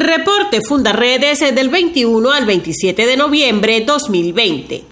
Reporte Fundaredes del 21 al 27 de noviembre 2020.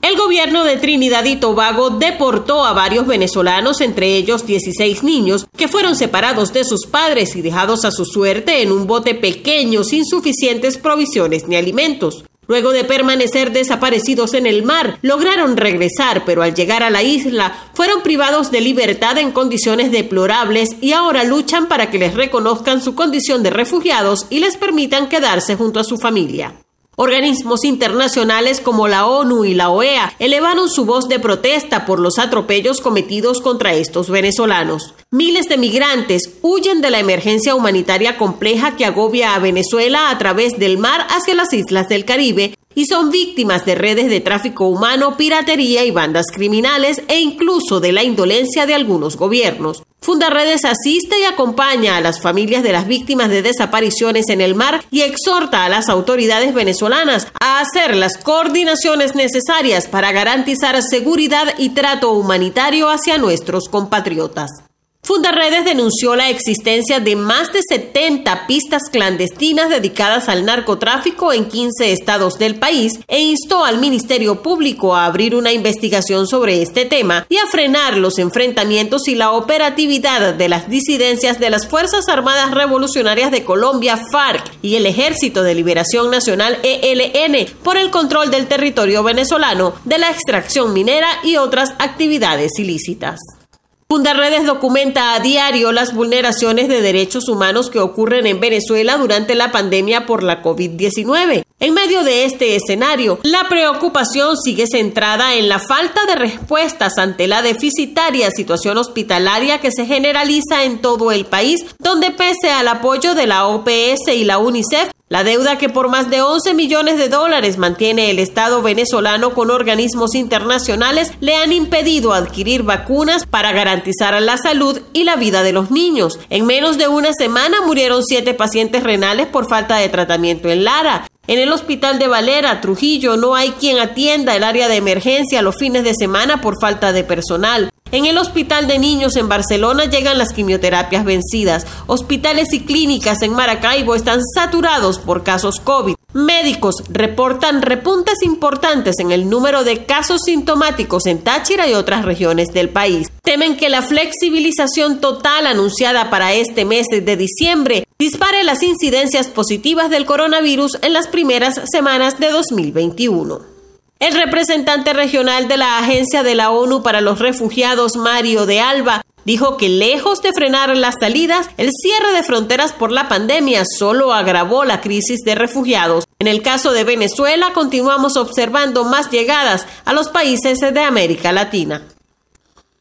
El gobierno de Trinidad y Tobago deportó a varios venezolanos, entre ellos 16 niños, que fueron separados de sus padres y dejados a su suerte en un bote pequeño sin suficientes provisiones ni alimentos. Luego de permanecer desaparecidos en el mar, lograron regresar, pero al llegar a la isla fueron privados de libertad en condiciones deplorables y ahora luchan para que les reconozcan su condición de refugiados y les permitan quedarse junto a su familia. Organismos internacionales como la ONU y la OEA elevaron su voz de protesta por los atropellos cometidos contra estos venezolanos. Miles de migrantes huyen de la emergencia humanitaria compleja que agobia a Venezuela a través del mar hacia las islas del Caribe y son víctimas de redes de tráfico humano, piratería y bandas criminales e incluso de la indolencia de algunos gobiernos. Fundaredes asiste y acompaña a las familias de las víctimas de desapariciones en el mar y exhorta a las autoridades venezolanas a hacer las coordinaciones necesarias para garantizar seguridad y trato humanitario hacia nuestros compatriotas. Fundaredes denunció la existencia de más de 70 pistas clandestinas dedicadas al narcotráfico en 15 estados del país e instó al Ministerio Público a abrir una investigación sobre este tema y a frenar los enfrentamientos y la operatividad de las disidencias de las Fuerzas Armadas Revolucionarias de Colombia, FARC, y el Ejército de Liberación Nacional, ELN, por el control del territorio venezolano, de la extracción minera y otras actividades ilícitas. Fundaredes documenta a diario las vulneraciones de derechos humanos que ocurren en Venezuela durante la pandemia por la COVID-19. En medio de este escenario, la preocupación sigue centrada en la falta de respuestas ante la deficitaria situación hospitalaria que se generaliza en todo el país, donde pese al apoyo de la OPS y la UNICEF, la deuda que por más de 11 millones de dólares mantiene el Estado venezolano con organismos internacionales le han impedido adquirir vacunas para garantizar la salud y la vida de los niños. En menos de una semana murieron siete pacientes renales por falta de tratamiento en Lara. En el hospital de Valera, Trujillo, no hay quien atienda el área de emergencia los fines de semana por falta de personal. En el Hospital de Niños en Barcelona llegan las quimioterapias vencidas. Hospitales y clínicas en Maracaibo están saturados por casos COVID. Médicos reportan repuntes importantes en el número de casos sintomáticos en Táchira y otras regiones del país. Temen que la flexibilización total anunciada para este mes de diciembre dispare las incidencias positivas del coronavirus en las primeras semanas de 2021. El representante regional de la Agencia de la ONU para los Refugiados, Mario de Alba, dijo que lejos de frenar las salidas, el cierre de fronteras por la pandemia solo agravó la crisis de refugiados. En el caso de Venezuela, continuamos observando más llegadas a los países de América Latina.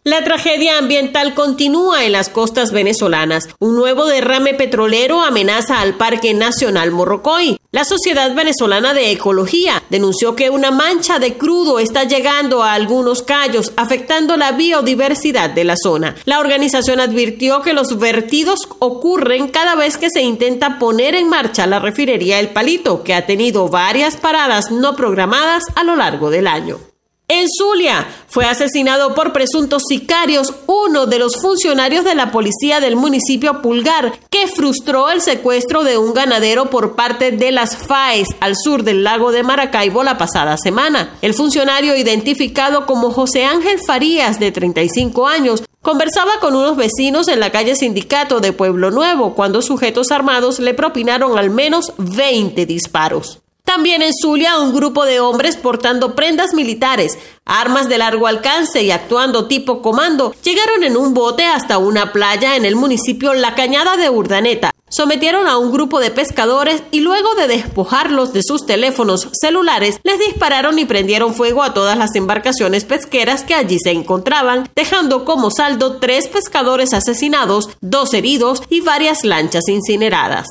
La tragedia ambiental continúa en las costas venezolanas. Un nuevo derrame petrolero amenaza al Parque Nacional Morrocoy. La Sociedad Venezolana de Ecología denunció que una mancha de crudo está llegando a algunos callos, afectando la biodiversidad de la zona. La organización advirtió que los vertidos ocurren cada vez que se intenta poner en marcha la refinería El Palito, que ha tenido varias paradas no programadas a lo largo del año. En Zulia fue asesinado por presuntos sicarios uno de los funcionarios de la policía del municipio Pulgar, que frustró el secuestro de un ganadero por parte de las FAES al sur del lago de Maracaibo la pasada semana. El funcionario, identificado como José Ángel Farías, de 35 años, Conversaba con unos vecinos en la calle Sindicato de Pueblo Nuevo cuando sujetos armados le propinaron al menos 20 disparos. También en Zulia, un grupo de hombres portando prendas militares, armas de largo alcance y actuando tipo comando, llegaron en un bote hasta una playa en el municipio La Cañada de Urdaneta. Sometieron a un grupo de pescadores y luego de despojarlos de sus teléfonos celulares, les dispararon y prendieron fuego a todas las embarcaciones pesqueras que allí se encontraban, dejando como saldo tres pescadores asesinados, dos heridos y varias lanchas incineradas.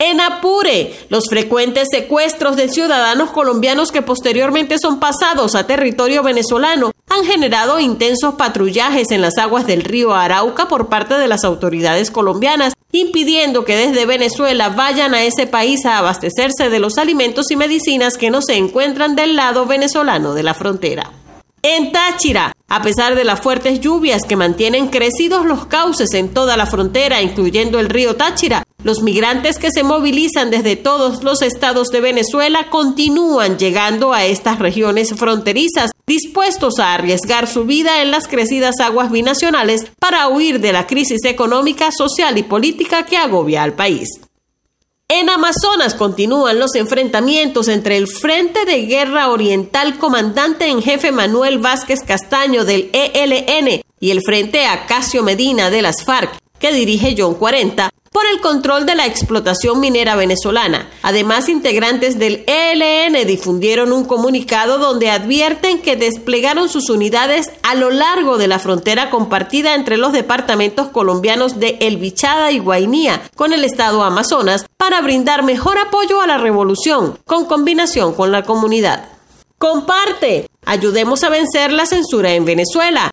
En Apure, los frecuentes secuestros de ciudadanos colombianos que posteriormente son pasados a territorio venezolano han generado intensos patrullajes en las aguas del río Arauca por parte de las autoridades colombianas, impidiendo que desde Venezuela vayan a ese país a abastecerse de los alimentos y medicinas que no se encuentran del lado venezolano de la frontera. En Táchira, A pesar de las fuertes lluvias que mantienen crecidos los cauces en toda la frontera, incluyendo el río Táchira, los migrantes que se movilizan desde todos los estados de Venezuela continúan llegando a estas regiones fronterizas, dispuestos a arriesgar su vida en las crecidas aguas binacionales para huir de la crisis económica, social y política que agobia al país. En Amazonas continúan los enfrentamientos entre el Frente de Guerra Oriental Comandante en Jefe Manuel Vázquez Castaño del ELN y el Frente Acacio Medina de las FARC, que dirige John 40, por el control de la explotación minera venezolana. Además, integrantes del ELN difundieron un comunicado donde advierten que desplegaron sus unidades a lo largo de la frontera compartida entre los departamentos colombianos de El Bichada y Guainía con el estado Amazonas para brindar mejor apoyo a la revolución, con combinación con la comunidad. Comparte. Ayudemos a vencer la censura en Venezuela.